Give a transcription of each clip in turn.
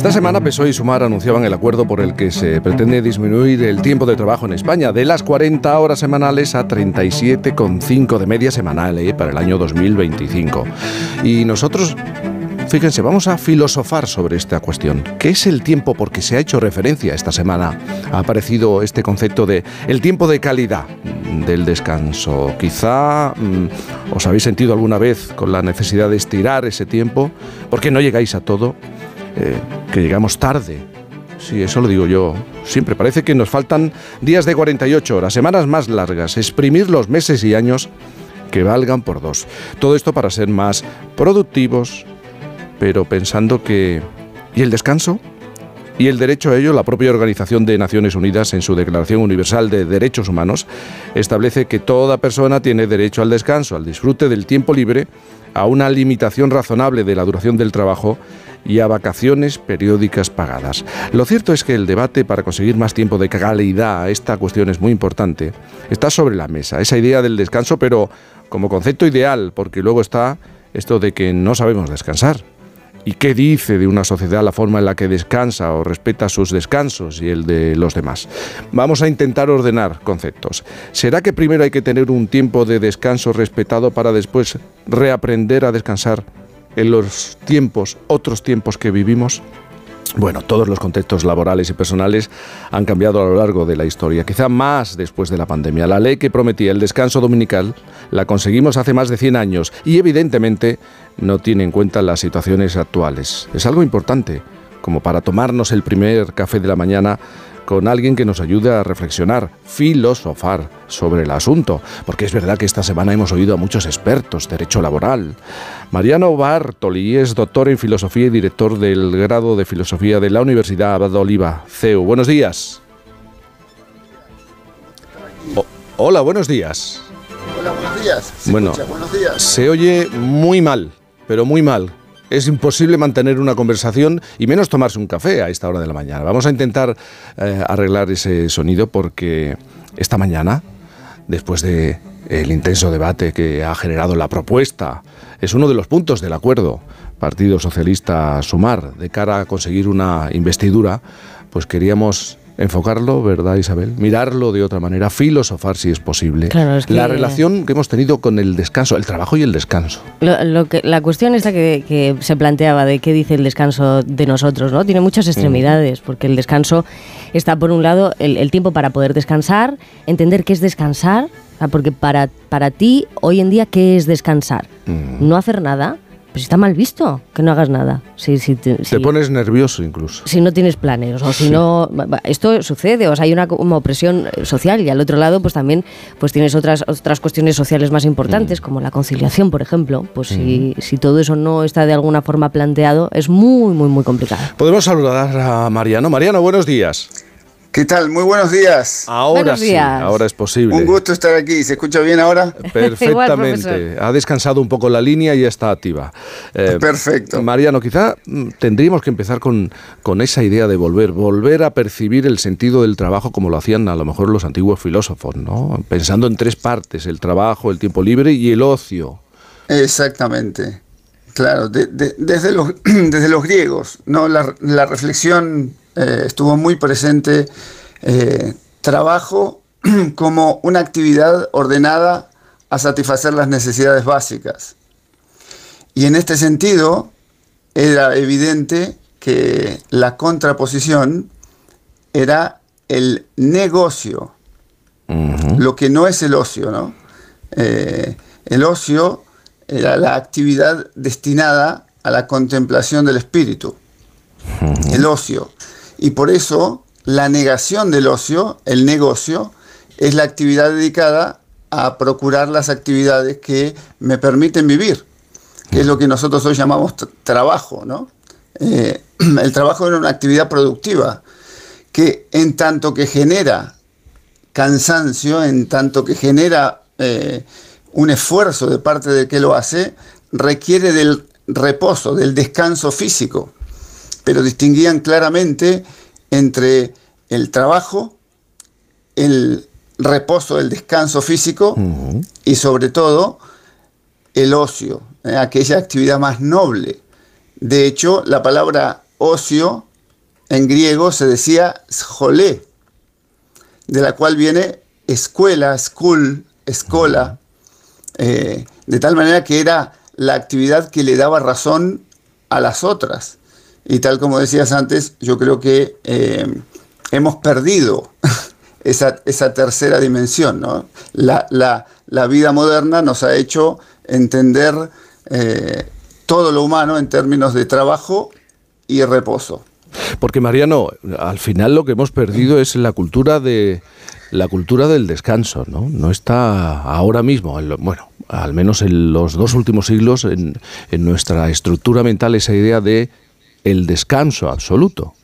Esta semana PSOE y Sumar anunciaban el acuerdo por el que se pretende disminuir el tiempo de trabajo en España de las 40 horas semanales a 37,5 de media semanal eh, para el año 2025. Y nosotros Fíjense, vamos a filosofar sobre esta cuestión. ¿Qué es el tiempo? Porque se ha hecho referencia esta semana. Ha aparecido este concepto de el tiempo de calidad del descanso. Quizá mm, os habéis sentido alguna vez con la necesidad de estirar ese tiempo, porque no llegáis a todo, eh, que llegamos tarde. Sí, eso lo digo yo. Siempre parece que nos faltan días de 48 horas, semanas más largas, exprimir los meses y años que valgan por dos. Todo esto para ser más productivos, pero pensando que... ¿Y el descanso? Y el derecho a ello, la propia Organización de Naciones Unidas, en su Declaración Universal de Derechos Humanos, establece que toda persona tiene derecho al descanso, al disfrute del tiempo libre, a una limitación razonable de la duración del trabajo y a vacaciones periódicas pagadas. Lo cierto es que el debate para conseguir más tiempo de calidad, esta cuestión es muy importante, está sobre la mesa, esa idea del descanso, pero como concepto ideal, porque luego está esto de que no sabemos descansar. ¿Y qué dice de una sociedad la forma en la que descansa o respeta sus descansos y el de los demás? Vamos a intentar ordenar conceptos. ¿Será que primero hay que tener un tiempo de descanso respetado para después reaprender a descansar en los tiempos, otros tiempos que vivimos? Bueno, todos los contextos laborales y personales han cambiado a lo largo de la historia, quizá más después de la pandemia. La ley que prometía el descanso dominical la conseguimos hace más de 100 años y evidentemente no tiene en cuenta las situaciones actuales. Es algo importante, como para tomarnos el primer café de la mañana con alguien que nos ayude a reflexionar, filosofar sobre el asunto, porque es verdad que esta semana hemos oído a muchos expertos, derecho laboral. Mariano Bartoli es doctor en filosofía y director del grado de filosofía de la Universidad Abad Oliva, CEU. Buenos días. hola, buenos días. Hola, buenos días. bueno, buenos días. se oye muy mal, pero muy mal es imposible mantener una conversación y menos tomarse un café a esta hora de la mañana. Vamos a intentar eh, arreglar ese sonido porque esta mañana, después de el intenso debate que ha generado la propuesta, es uno de los puntos del acuerdo. Partido Socialista Sumar de cara a conseguir una investidura, pues queríamos enfocarlo, ¿verdad, Isabel? Mirarlo de otra manera, filosofar si es posible. La relación que hemos tenido con el descanso, el trabajo y el descanso. Lo, que, la cuestión esta que, que, se planteaba de qué dice el descanso de nosotros, ¿no? Tiene muchas extremidades, porque el descanso está, por un lado, el, tiempo para poder descansar, entender qué es descansar, porque para, para ti, hoy en día, ¿qué es descansar? No hacer nada pues está mal visto que no hagas nada. Si, si te, pones nervioso incluso. Si no tienes planes, o si no... Esto sucede, o sea, hay una como opresión eh, social y al otro lado pues también pues tienes otras, otras cuestiones sociales más importantes, mm. como la conciliación, por ejemplo. Pues si, mm. si todo eso no está de alguna forma planteado, es muy, muy, muy complicado. Podemos saludar a Mariano. Mariano, buenos días. ¿Qué tal? Muy buenos días. Ahora sí, ahora es posible. Un gusto estar aquí. ¿Se escucha bien ahora? Perfectamente. ha descansado un poco la línea y ya está activa. Eh, Perfecto. Mariano, quizá mm, tendríamos que empezar con, con esa idea de volver, volver a percibir el sentido del trabajo como lo hacían a lo mejor los antiguos filósofos, ¿no? Pensando en tres partes, el trabajo, el tiempo libre y el ocio. Exactamente. Claro, desde, los, desde los griegos, ¿no? La, la reflexión eh, estuvo muy presente eh, trabajo como una actividad ordenada a satisfacer las necesidades básicas. Y en este sentido, era evidente que la contraposición era el negocio, lo que no es el ocio, ¿no? Eh, el ocio era la actividad destinada a la contemplación del espíritu. El ocio y por eso la negación del ocio, el negocio, es la actividad dedicada a procurar las actividades que me permiten vivir, que es lo que nosotros hoy llamamos trabajo. ¿no? Eh, el trabajo es una actividad productiva que en tanto que genera cansancio, en tanto que genera eh, un esfuerzo de parte de que lo hace, requiere del reposo, del descanso físico pero distinguían claramente entre el trabajo, el reposo, el descanso físico y sobre todo el ocio, ¿eh? aquella actividad más noble. De hecho, la palabra ocio en griego se decía jolé, de la cual viene escuela, school, escola, eh, de tal manera que era la actividad que le daba razón a las otras. Y tal como decías antes, yo creo que eh, hemos perdido esa, tercera dimensión. La, vida moderna nos ha hecho entender eh, todo lo humano en términos de trabajo y reposo. Porque Mariano, al final lo que hemos perdido es la cultura de la cultura del descanso, ¿no? No está ahora mismo, bueno, al menos en los dos últimos siglos, en, nuestra estructura mental esa idea de el descanso absoluto.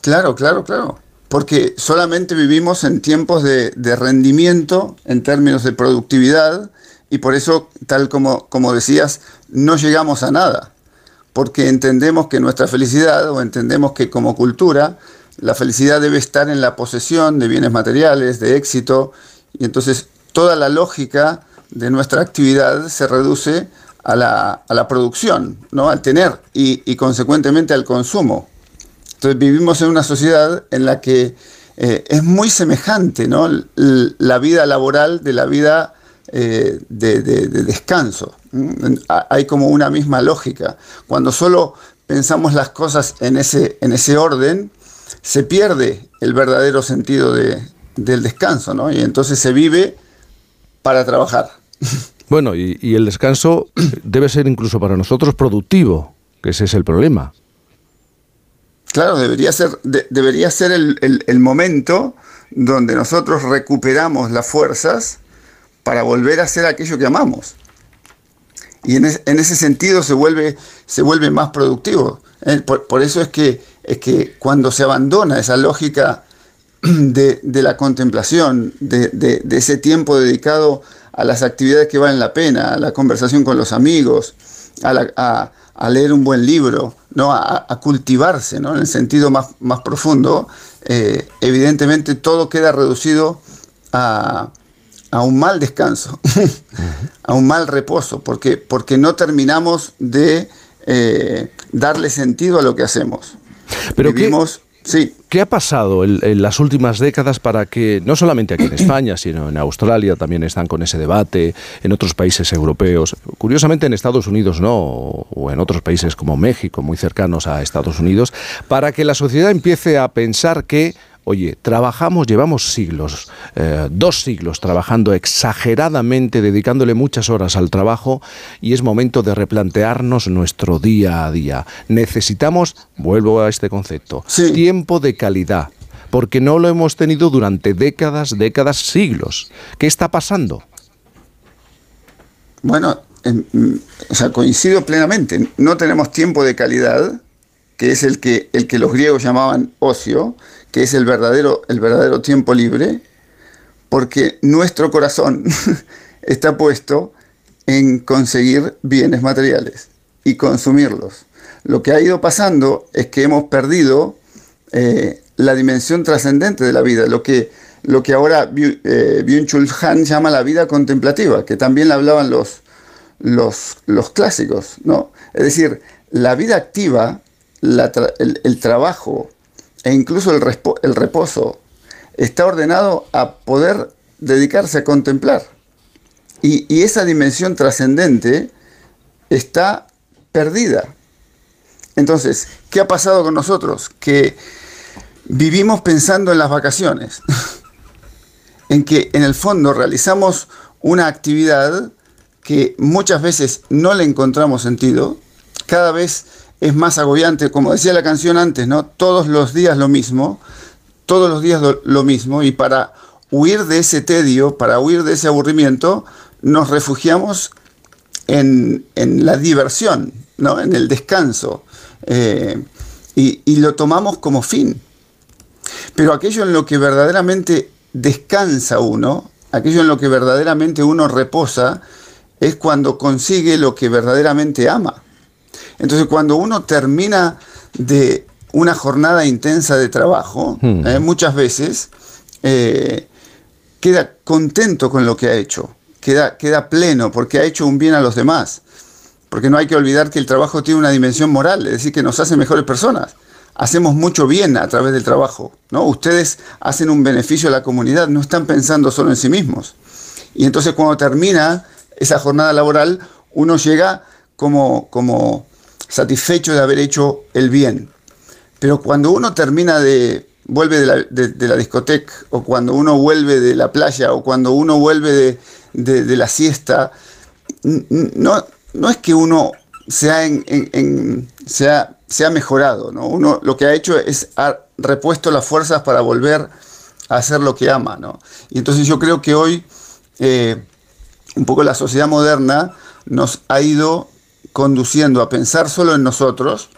Claro, claro, claro. Porque solamente vivimos en tiempos de, rendimiento en términos de productividad y por eso, tal como, como decías, no llegamos a nada. Porque entendemos que nuestra felicidad o entendemos que como cultura la felicidad debe estar en la posesión de bienes materiales, de éxito, y entonces toda la lógica de nuestra actividad se reduce a la, producción, ¿no? al tener y, consecuentemente al consumo. Entonces vivimos en una sociedad en la que eh, es muy semejante ¿no? la vida laboral de la vida eh, de, descanso. Hay como una misma lógica. Cuando solo pensamos las cosas en ese, en ese orden, se pierde el verdadero sentido del descanso, ¿no? Y entonces se vive para trabajar. Bueno, y, el descanso debe ser incluso para nosotros productivo, que ese es el problema. Claro, debería ser, debería ser el, momento donde nosotros recuperamos las fuerzas para volver a hacer aquello que amamos. Y en, ese sentido se vuelve, se vuelve más productivo. Eh, por, eso es que, es que cuando se abandona esa lógica de, la contemplación, de, ese tiempo dedicado a las actividades que valen la pena, a la conversación con los amigos, a, leer un buen libro, ¿no? a, cultivarse ¿no? en el sentido más, más profundo, eh, evidentemente todo queda reducido a, un mal descanso, a un mal reposo, porque, porque no terminamos de eh, darle sentido a lo que hacemos. Pero Vivimos, ¿qué, sí. ¿qué ha pasado en, las últimas décadas para que, no solamente aquí en España, sino en Australia también están con ese debate, en otros países europeos, curiosamente en Estados Unidos no, o en otros países como México, muy cercanos a Estados Unidos, para que la sociedad empiece a pensar que Oye, trabajamos, llevamos siglos, eh, dos siglos trabajando exageradamente, dedicándole muchas horas al trabajo y es momento de replantearnos nuestro día a día. Necesitamos, vuelvo a este concepto, tiempo de calidad, porque no lo hemos tenido durante décadas, décadas, siglos. ¿Qué está pasando? Bueno, mm, coincido plenamente. No tenemos tiempo de calidad, que es el que, el que los griegos llamaban ocio, que es el verdadero, el verdadero tiempo libre, porque nuestro corazón está puesto en conseguir bienes materiales y consumirlos. Lo que ha ido pasando es que hemos perdido eh, la dimensión trascendente de la vida, lo que, lo que ahora eh, Byung-Chul Han llama la vida contemplativa, que también la hablaban los, los, los clásicos. ¿no? Es decir, la vida activa, el trabajo, e incluso el, reposo está ordenado a poder dedicarse a contemplar. Y, esa dimensión trascendente está perdida. Entonces, ¿qué ha pasado con nosotros? Que vivimos pensando en las vacaciones, en que en el fondo realizamos una actividad que muchas veces no le encontramos sentido, cada vez es más agobiante, como decía la canción antes, ¿no? Todos los días lo mismo, todos los días lo, mismo, y para huir de ese tedio, para huir de ese aburrimiento, nos refugiamos en, la diversión, ¿no? en el descanso, eh, y, y lo tomamos como fin. Pero aquello en lo que verdaderamente descansa uno, aquello en lo que verdaderamente uno reposa, es cuando consigue lo que verdaderamente ama. Entonces, cuando uno termina de una jornada intensa de trabajo, hmm. eh, muchas veces eh, queda contento con lo que ha hecho, queda, queda pleno porque ha hecho un bien a los demás. Porque no hay que olvidar que el trabajo tiene una dimensión moral, es decir, que nos hace mejores personas. hacemos mucho bien a través del trabajo, ¿no? Ustedes hacen un beneficio a la comunidad, no están pensando solo en sí mismos. Y entonces cuando termina esa jornada laboral, uno llega como, como satisfecho de haber hecho el bien. Pero cuando uno termina de, vuelve de la, discoteca, o cuando uno vuelve de la playa, o cuando uno vuelve de, de la siesta, no, no es que uno sea, en, en, sea, sea mejorado, ¿no? Uno lo que ha hecho es ha repuesto las fuerzas para volver a hacer lo que ama, ¿no? Y entonces yo creo que hoy eh, un poco la sociedad moderna nos ha ido conduciendo a pensar solo en nosotros,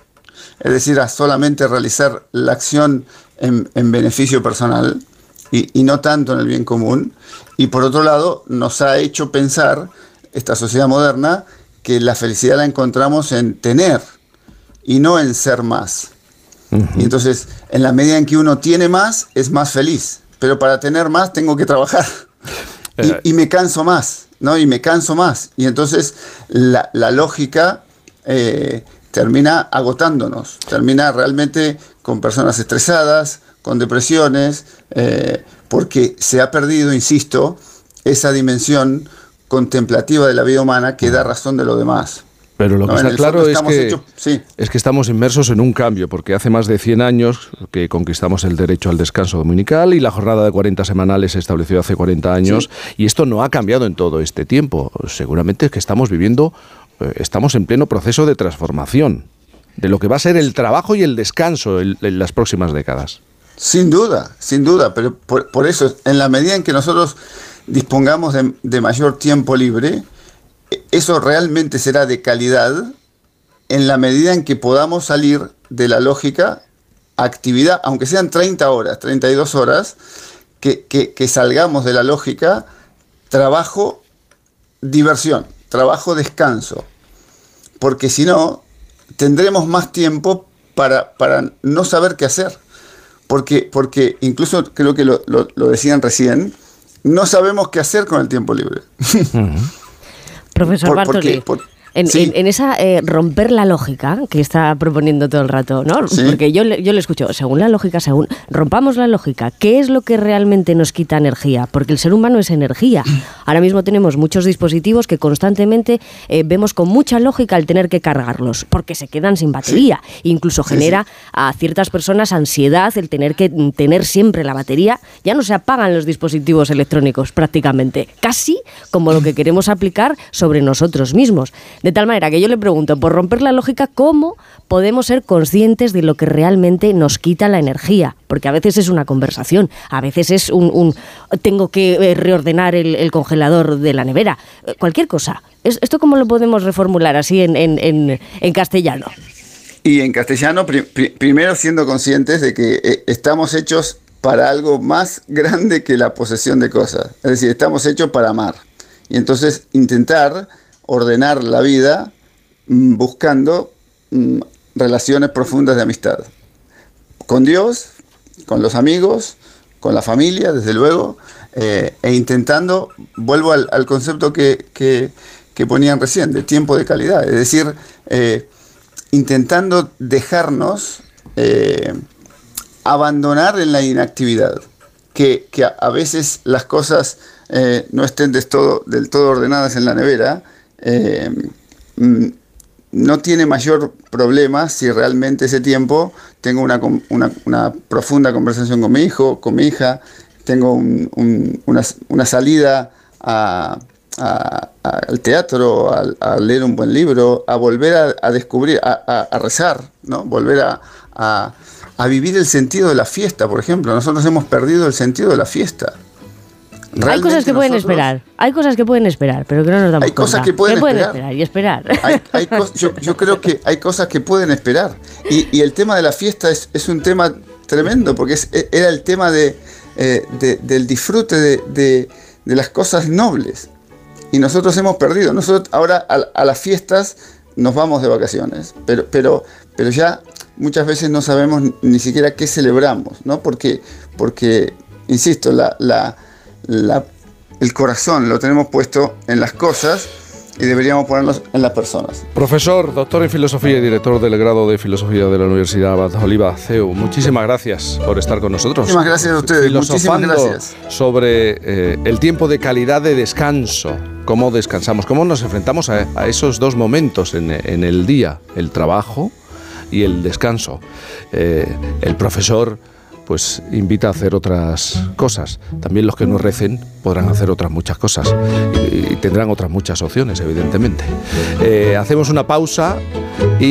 es decir, a solamente realizar la acción en, beneficio personal y, y, no tanto en el bien común. Y por otro lado, nos ha hecho pensar esta sociedad moderna que la felicidad la encontramos en tener y no en ser más. Y entonces, en la medida en que uno tiene más, es más feliz. Pero para tener más tengo que trabajar. Y, me canso más, ¿no? Y me canso más. Y entonces la, lógica eh, termina agotándonos. Termina realmente con personas estresadas, con depresiones, eh, porque se ha perdido, insisto, esa dimensión contemplativa de la vida humana que da razón de lo demás. Pero lo que está claro es que, es que estamos inmersos en un cambio, porque hace más de 100 años que conquistamos el derecho al descanso dominical y la jornada de 40 semanales se estableció hace 40 años y esto no ha cambiado en todo este tiempo. Seguramente es que estamos viviendo, eh, estamos en pleno proceso de transformación de lo que va a ser el trabajo y el descanso en, las próximas décadas. Sin duda, sin duda, pero por eso, en la medida en que nosotros dispongamos de, mayor tiempo libre, eso realmente será de calidad en la medida en que podamos salir de la lógica actividad, aunque sean 30 horas, 32 horas, que, que, salgamos de la lógica trabajo, diversión, trabajo, descanso. Porque si no, tendremos más tiempo para, para, no saber qué hacer. Porque, porque incluso creo que lo, lo decían recién, no sabemos qué hacer con el tiempo libre. Profesor Bartoli, en, esa eh, romper la lógica que está proponiendo todo el rato, ¿no? Porque yo, yo le escucho, según la lógica, según rompamos la lógica, ¿qué es lo que realmente nos quita energía? Porque el ser humano es energía. Ahora mismo tenemos muchos dispositivos que constantemente eh, vemos con mucha lógica el tener que cargarlos, porque se quedan sin batería. Incluso genera a ciertas personas ansiedad el tener que tener siempre la batería. Ya no se apagan los dispositivos electrónicos prácticamente, casi como lo que queremos aplicar sobre nosotros mismos. De tal manera que yo le pregunto, por romper la lógica, ¿cómo podemos ser conscientes de lo que realmente nos quita la energía? Porque a veces es una conversación, a veces es un, tengo que eh, reordenar el, congelador de la nevera, eh, cualquier cosa. ¿Esto cómo lo podemos reformular así en, castellano? Y en castellano, primero siendo conscientes de que eh, estamos hechos para algo más grande que la posesión de cosas. Es decir, estamos hechos para amar. Y entonces intentar ordenar la vida mm, buscando mm, relaciones profundas de amistad. Con Dios, con los amigos, con la familia, desde luego, eh, e intentando, vuelvo al, concepto que, ponían recién, de tiempo de calidad, es decir, eh, intentando dejarnos eh, abandonar en la inactividad, que, a, veces las cosas no estén del todo, del todo ordenadas en la nevera, eh, mm, no tiene mayor problema si realmente ese tiempo tengo una, profunda conversación con mi hijo, con mi hija, tengo una, salida al teatro, a, leer un buen libro, a volver a, descubrir, a, rezar, ¿no? volver a, vivir el sentido de la fiesta, por ejemplo. Nosotros hemos perdido el sentido de la fiesta hay cosas que pueden esperar, hay cosas que pueden esperar, pero que no nos damos Hay cosas que pueden, esperar. y esperar. yo, creo que hay cosas que pueden esperar. Y, el tema de la fiesta es, un tema tremendo, porque e, era el tema de, eh, del disfrute de, las cosas nobles. Y nosotros hemos perdido. Nosotros ahora a, las fiestas nos vamos de vacaciones, pero, pero, pero ya muchas veces no sabemos ni siquiera qué celebramos, ¿no? Porque, porque insisto, la el corazón lo tenemos puesto en las cosas y deberíamos ponerlos en las personas. Profesor, doctor en filosofía y director del grado de filosofía de la Universidad Oliva CEU, muchísimas gracias por estar con nosotros. Muchísimas gracias a ustedes. Muchísimas gracias. sobre eh, el tiempo de calidad de descanso, cómo descansamos, cómo nos enfrentamos a, esos dos momentos en, el día, el trabajo y el descanso. Eh, el profesor pues invita a hacer otras cosas. También los que no recen podrán hacer otras muchas cosas y, tendrán otras muchas opciones, evidentemente. Eh, hacemos una pausa